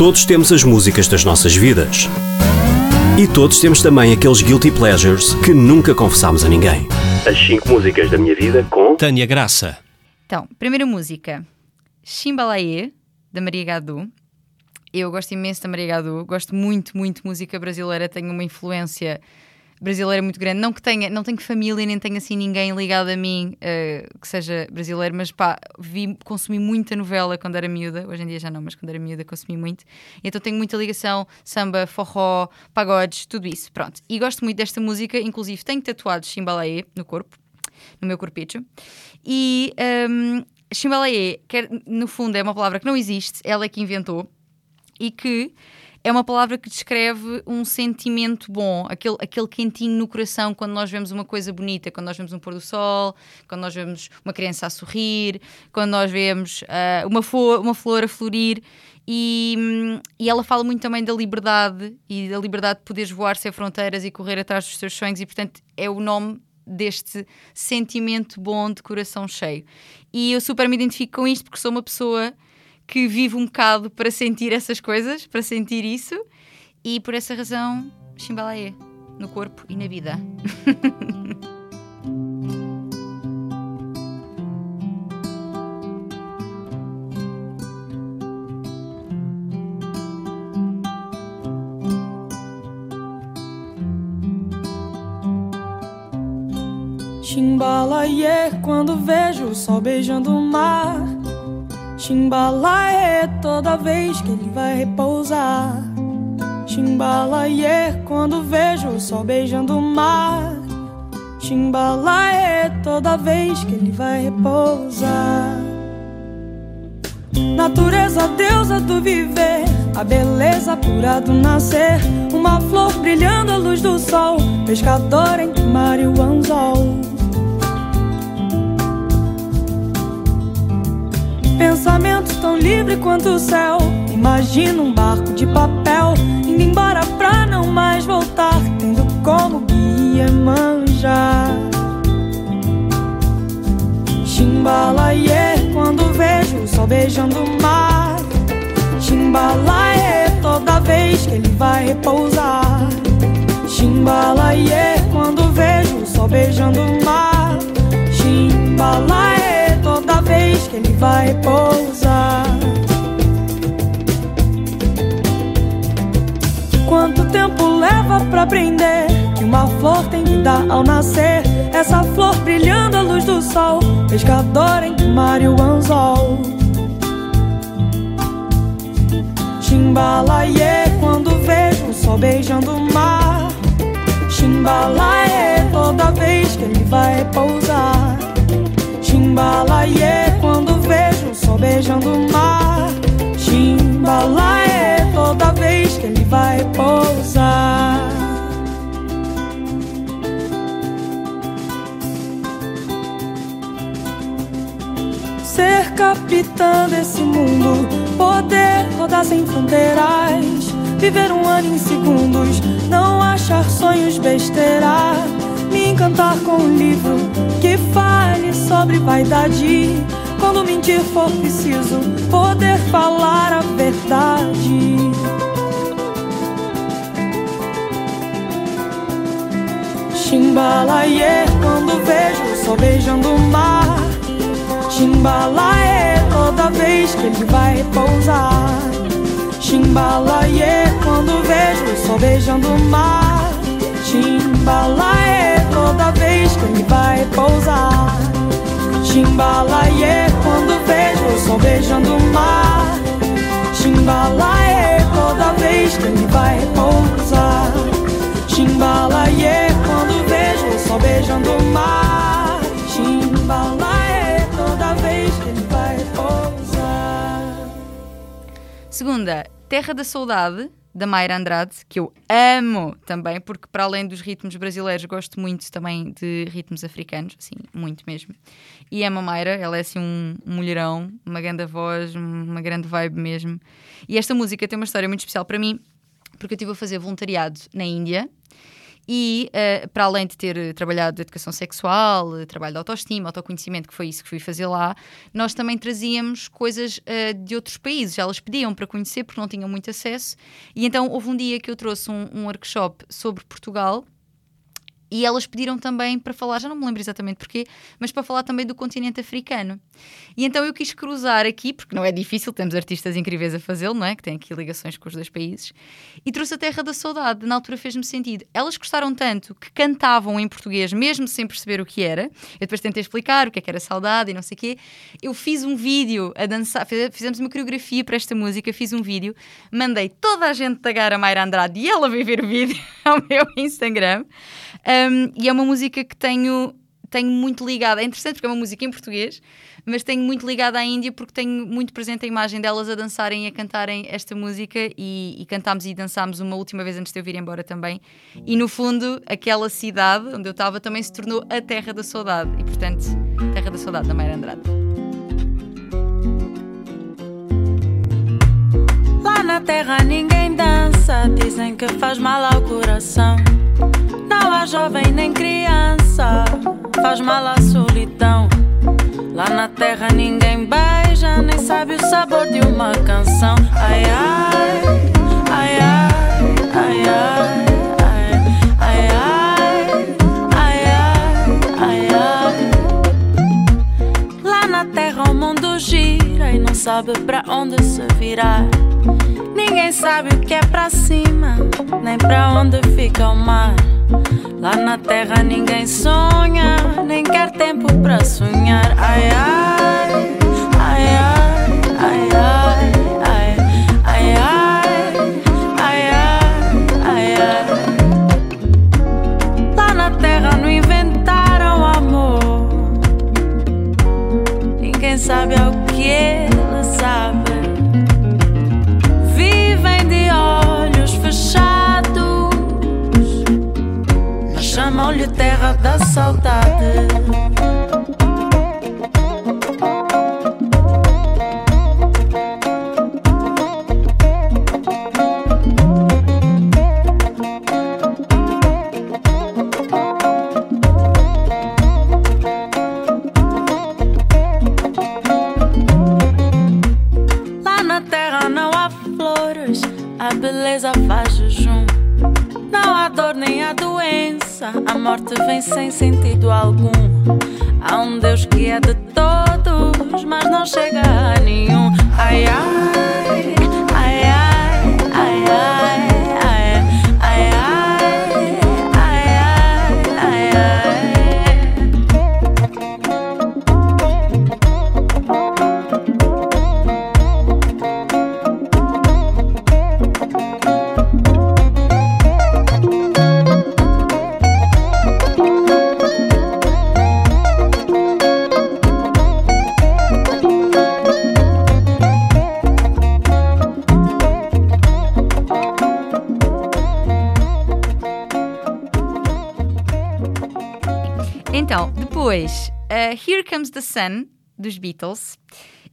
Todos temos as músicas das nossas vidas. E todos temos também aqueles guilty pleasures que nunca confessámos a ninguém. As 5 músicas da minha vida com Tânia Graça. Então, primeira música, Chimbalaê, da Maria Gadu. Eu gosto imenso da Maria Gadu, gosto muito, muito de música brasileira, tenho uma influência brasileira muito grande. Não que tenha, não tenho família, nem tenho assim ninguém ligado a mim uh, que seja brasileiro, mas pá, vi, consumi muita novela quando era miúda. Hoje em dia já não, mas quando era miúda consumi muito. Então tenho muita ligação, samba, forró, pagodes, tudo isso. Pronto. E gosto muito desta música, inclusive tenho tatuados Chimbalaê no corpo, no meu corpicho. E um, Chimbalaê, que no fundo é uma palavra que não existe, ela é que inventou e que é uma palavra que descreve um sentimento bom, aquele, aquele quentinho no coração quando nós vemos uma coisa bonita, quando nós vemos um pôr do sol, quando nós vemos uma criança a sorrir, quando nós vemos uh, uma, flor, uma flor a florir. E, e, ela fala muito também da liberdade e da liberdade de poderes voar sem fronteiras e correr atrás dos teus sonhos, e portanto é o nome deste sentimento bom de coração cheio. E eu super me identifico com isto porque sou uma pessoa que vive um bocado para sentir essas coisas, para sentir isso, e por essa razão, Chimbalaê, no corpo e na vida. Chimbalaê, quando vejo o sol beijando o mar Chimbalaê toda vez que ele vai repousar. Chimbalaê quando vejo o sol beijando o mar. Chimbalaê toda vez que ele vai repousar. Natureza, deusa do viver, a beleza pura do nascer. Uma flor brilhando à luz do sol, pescador entre mar e o anzol. Pensamento tão livre quanto o céu. Imagina um barco de papel indo embora pra não mais voltar, tendo como guia manjar. Chimbalaie quando vejo o sol beijando o mar. Chimbalaie toda vez que ele vai repousar. Chimbalaie quando vejo o sol beijando o mar. Chimbalaie ele vai pousar. Quanto tempo leva pra aprender que uma flor tem que dar ao nascer? Essa flor brilhando à luz do sol, pescador o mar anzol. Chimbalaie quando vejo o sol beijando o mar. Chimbalaie toda vez que ele vai pousar. Chimbalaie beijando o mar. Chimbalaie toda vez que ele vai pousar. Ser capitã desse mundo, poder rodar sem fronteiras, viver um ano em segundos, não achar sonhos besteira me encantar com um livro que fale sobre vaidade. Quando mentir for preciso, poder falar a verdade. Chimbalaie, quando vejo o sol beijando o mar. Chimbalaie, toda vez que ele vai pousar. Chimbalaie, quando vejo o sol beijando o mar. Chimbalaie toda vez que ele vai pousar. Chimbalaie quando vejo o sol beijando o mar. Chimbalaie toda vez que ele vai pousar. Chimbalaie quando vejo o sol beijando o mar. Chimbalaie toda vez que ele vai pousar. Segunda, Terra da Saudade da Mayra Andrade, que eu amo também, porque para além dos ritmos brasileiros, gosto muito também de ritmos africanos, assim, muito mesmo. E amo a Mayra, ela é assim um, mulherão, uma grande voz, uma grande vibe mesmo. E esta música tem uma história muito especial para mim, porque eu estive a fazer voluntariado na Índia E uh, para além de ter trabalhado de educação sexual, trabalho de autoestima, autoconhecimento, que foi isso que fui fazer lá, nós também trazíamos coisas uh, de outros países. Elas pediam para conhecer porque não tinham muito acesso. E então houve um dia que eu trouxe um, um workshop sobre Portugal e elas pediram também para falar, já não me lembro exatamente porquê, mas para falar também do continente africano. E então eu quis cruzar aqui, porque não é difícil, temos artistas incríveis a fazê-lo, não é? Que têm aqui ligações com os dois países. E trouxe a Terra da Saudade, na altura fez-me sentido. Elas gostaram tanto que cantavam em português, mesmo sem perceber o que era. Eu depois tentei explicar o que é que era saudade e não sei o quê. Eu fiz um vídeo a dançar, fizemos uma coreografia para esta música, fiz um vídeo, mandei toda a gente tagar a Mayra Andrade e ela veio ver o vídeo ao meu Instagram. Um, e é uma música que tenho, tenho muito ligada. É interessante porque é uma música em português, mas tenho muito ligada à Índia porque tenho muito presente a imagem delas a dançarem e a cantarem esta música e, e cantámos e dançámos uma última vez antes de eu vir embora também. E no fundo, aquela cidade onde eu estava também se tornou a Terra da Saudade e, portanto, Terra da Saudade da Mayra Andrade. Lá na terra ninguém dança, dizem que faz mal ao coração. Não há jovem nem criança, faz mal à solidão. Lá na terra ninguém beija, nem sabe o sabor de uma canção. Ai ai, ai ai, ai ai. Ai, ai, ai, ai, Lá na terra o mundo gira e não sabe para onde se virar. Ninguém sabe o que é pra cima, nem pra onde fica o mar. Lá na terra ninguém sonha, nem quer tempo pra sonhar. Ai ai, sem sentido algum. Há um Deus Here Comes the Sun, dos Beatles.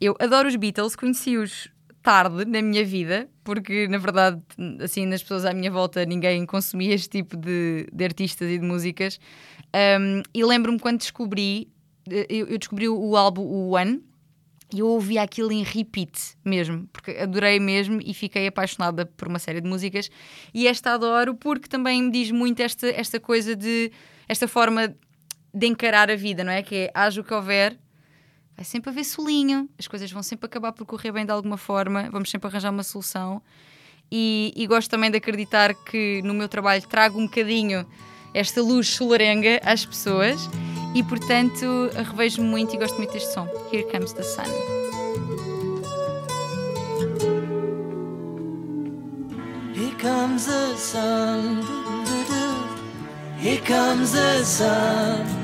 Eu adoro os Beatles, conheci-os tarde na minha vida, porque na verdade, assim, nas pessoas à minha volta, ninguém consumia este tipo de, de artistas e de músicas. Um, e lembro-me quando descobri, eh, eu, eu descobri o álbum o One, e eu ouvia aquilo em repeat mesmo, porque adorei mesmo e fiquei apaixonada por uma série de músicas. E esta adoro porque também me diz muito esta, esta coisa de. esta forma de encarar a vida, não é? Que é haja o que houver, vai sempre haver solinho, as coisas vão sempre acabar por correr bem de alguma forma, vamos sempre arranjar uma solução. E, e gosto também de acreditar que no meu trabalho trago um bocadinho esta luz solarenga às pessoas e, portanto, revejo-me muito e gosto muito deste som. Here Comes the Sun. Here comes the sun. Here comes the sun.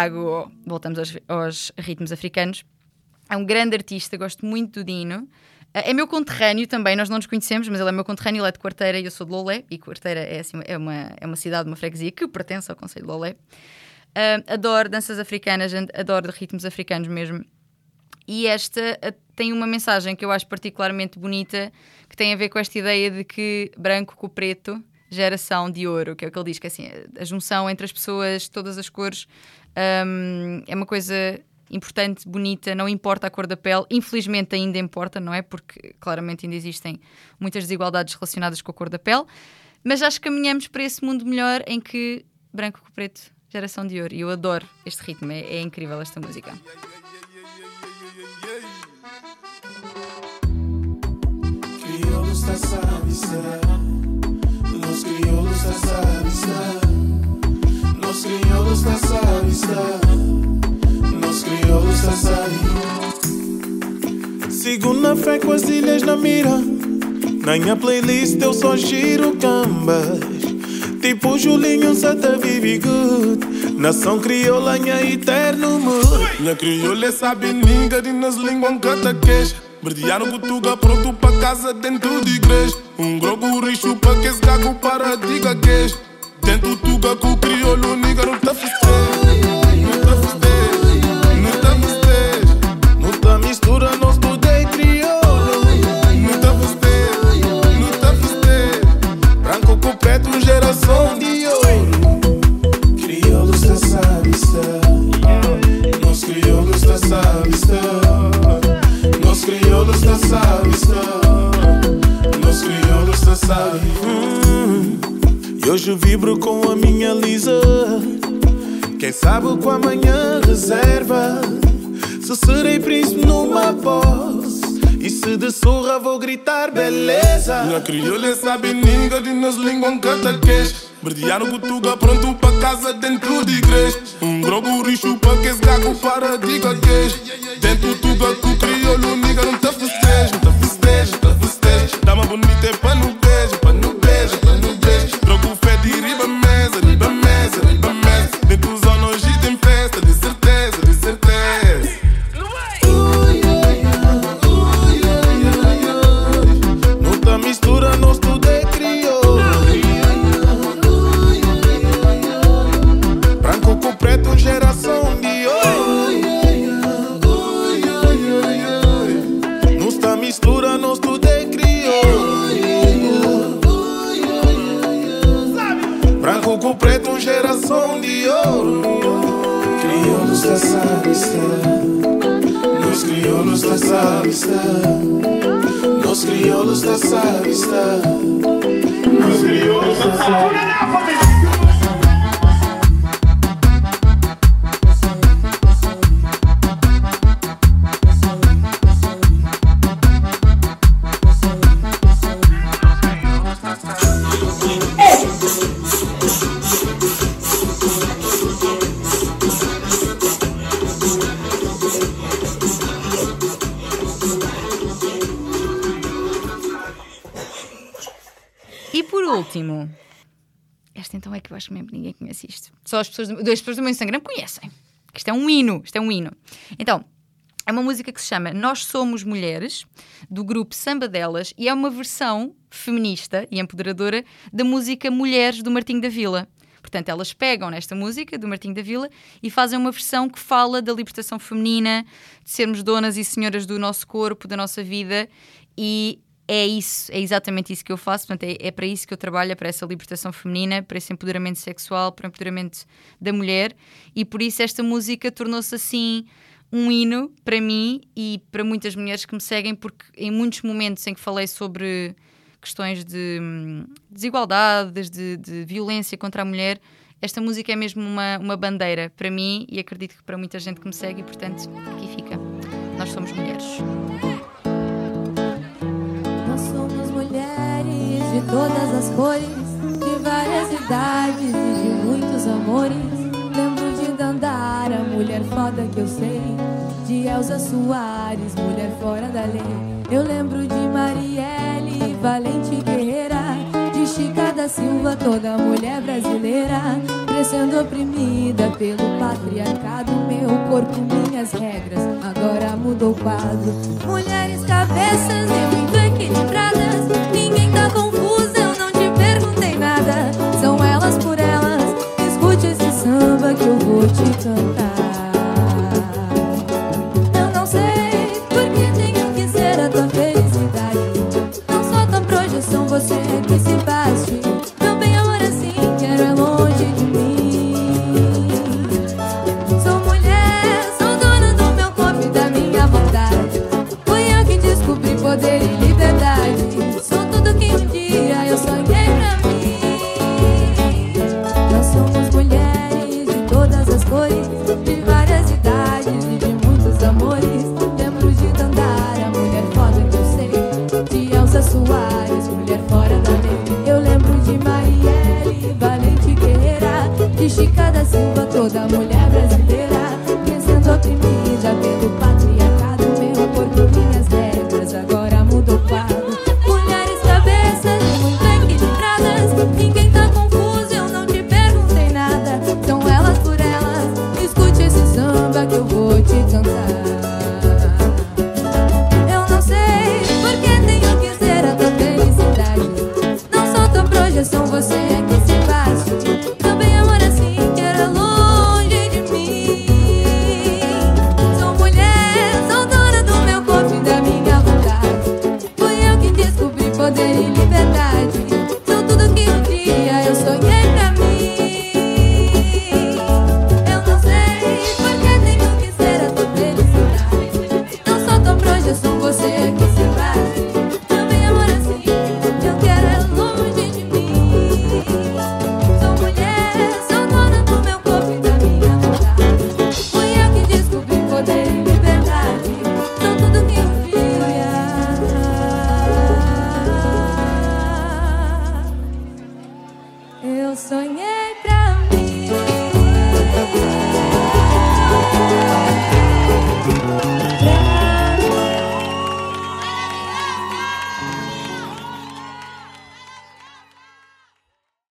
Santiago. Voltamos aos, aos ritmos africanos. É um grande artista, gosto muito do Dino. Eh, É meu conterrâneo também, nós não nos conhecemos, mas ele é meu conterrâneo, ele é de Quarteira e eu sou de Lolé. E Quarteira é, assim, é, uma, é uma cidade, uma freguesia que pertence ao Conselho de Lolé. Ah, adoro danças africanas, adoro ritmos africanos mesmo. E esta ah, tem uma mensagem que eu acho particularmente bonita, que tem a ver com esta ideia de que branco com preto, geração de ouro, que é o que ele diz, que é assim, a junção entre as pessoas, todas as cores, hum, é uma coisa importante, bonita, não importa a cor da pele, infelizmente ainda importa, não é? Porque claramente ainda existem muitas desigualdades relacionadas com a cor da pele, mas acho que caminhamos para esse mundo melhor em que branco com preto, geração de ouro. E eu adoro este ritmo, é, é incrível esta música. Savista Los crioulos da Savista Los crioulos da Savista Segunda fé com as ilhas na mira. Na minha playlist eu só giro cambas. Tipo Julinho Santa vive good. Nação crioula, minha eterno mood Minha crioula sabe ninga de nas línguas canta queixa. Verdearam Gutuga pronto pra casa dentro de igreja. Um grogo rixo pra que esse gago para diga queixa Dentro tuga com o crioulo niga não tá festejo Não tá festejo, não tá festejo Não tá mistura, nós tudo é crioulo Não tá festejo, não tá festejo Branco com preto, geração de ouro Crioulos da Savista Nós crioulos da Savista Nós crioulos da Savista Nós crioulos da Savista E hoje vibro com a minha Lisa. Quem sabe com amanhã reserva? Se serei príncipe numa voz E se de surra vou gritar beleza. Na crioula sabe ninga de nas línguas canta queixa Verdearam Gutuga pronto pra casa dentro de igreja. Um grogo rixo pra que esse gago para diga queixa Dentro tuga com o crioulo niga não tá festejo Não tá festejo, tá festejo Dá uma bonita é pra crioulos é que acho mesmo ninguém conhece isto. Só as pessoas, do- as pessoas do meu Instagram conhecem. Isto é um hino, isto é um hino. Então, é uma música que se chama Nós Somos Mulheres, do grupo Samba Delas, e é uma versão feminista e empoderadora da música Mulheres do Martinho da Vila. Portanto, elas pegam nesta música do Martinho da Vila e fazem uma versão que fala da libertação feminina, de sermos donas e senhoras do nosso corpo, da nossa vida, e é isso, é exatamente isso que eu faço. Portanto, é, é para isso que eu trabalho, é para essa libertação feminina, para esse empoderamento sexual, para o empoderamento da mulher, e por isso esta música tornou-se assim um hino para mim e para muitas mulheres que me seguem, porque em muitos momentos em que falei sobre questões de hum, desigualdades, de, de violência contra a mulher, esta música é mesmo uma, uma bandeira para mim e acredito que para muita gente que me segue, e portanto, aqui fica. Nós somos mulheres. De todas as cores, de várias idades e de muitos amores. Lembro de Dandara, mulher foda que eu sei. De Elza Soares, mulher fora da lei. Eu lembro de Marielle, valente guerreira. De Chica da Silva, toda mulher brasileira, crescendo oprimida pelo patriarcado. Meu corpo, minhas regras, agora mudou o quadro. Mulheres cabeças, eu muito equilibradas. Ninguém tá confuso, que eu vou te cantar.